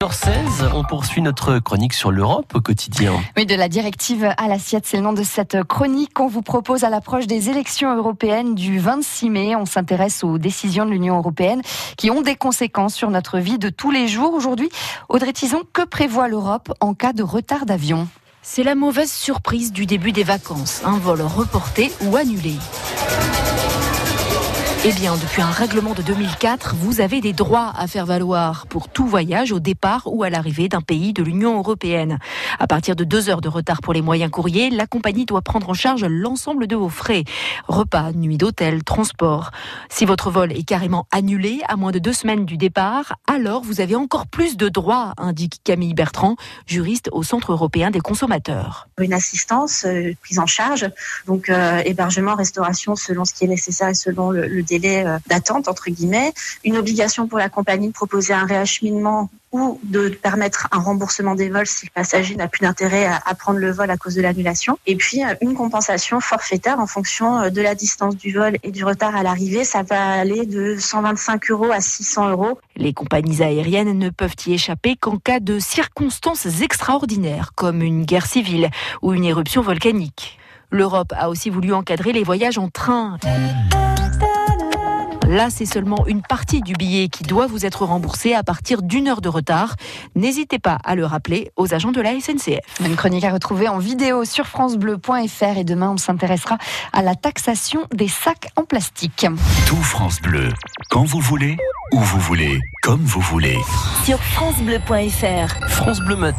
16 on poursuit notre chronique sur l'Europe au quotidien. Oui, de la directive à l'assiette, c'est le nom de cette chronique qu'on vous propose à l'approche des élections européennes du 26 mai. On s'intéresse aux décisions de l'Union européenne qui ont des conséquences sur notre vie de tous les jours. Aujourd'hui, Audrey Tison, que prévoit l'Europe en cas de retard d'avion? C'est la mauvaise surprise du début des vacances. Un vol reporté ou annulé. Eh bien, depuis un règlement de 2004, vous avez des droits à faire valoir pour tout voyage au départ ou à l'arrivée d'un pays de l'Union européenne. À partir de deux heures de retard pour les moyens courriers, la compagnie doit prendre en charge l'ensemble de vos frais. Repas, nuit d'hôtel, transport. Si votre vol est carrément annulé à moins de deux semaines du départ, alors vous avez encore plus de droits, indique Camille Bertrand, juriste au Centre européen des consommateurs. Une assistance euh, prise en charge, donc euh, hébergement, restauration selon ce qui est nécessaire et selon le, le délai euh, d'attente, entre guillemets, une obligation pour la compagnie de proposer un réacheminement ou de permettre un remboursement des vols si le passager n'a plus d'intérêt à, prendre le vol à cause de l'annulation. Et puis euh, une compensation forfaitaire en fonction euh, de la distance du vol et du retard à l'arrivée. Ça va aller de 125 euros à 600 euros. Les compagnies aériennes ne peuvent y échapper qu'en cas de circonstances extraordinaires, comme une guerre civile ou une éruption volcanique. L'Europe a aussi voulu encadrer les voyages en train. Là, c'est seulement une partie du billet qui doit vous être remboursé à partir d'une heure de retard. N'hésitez pas à le rappeler aux agents de la SNCF. Une chronique à retrouver en vidéo sur francebleu.fr et demain, on s'intéressera à la taxation des sacs en plastique. Tout France Bleu, quand vous voulez, où vous voulez, comme vous voulez. Sur francebleu.fr. France Bleu Matin.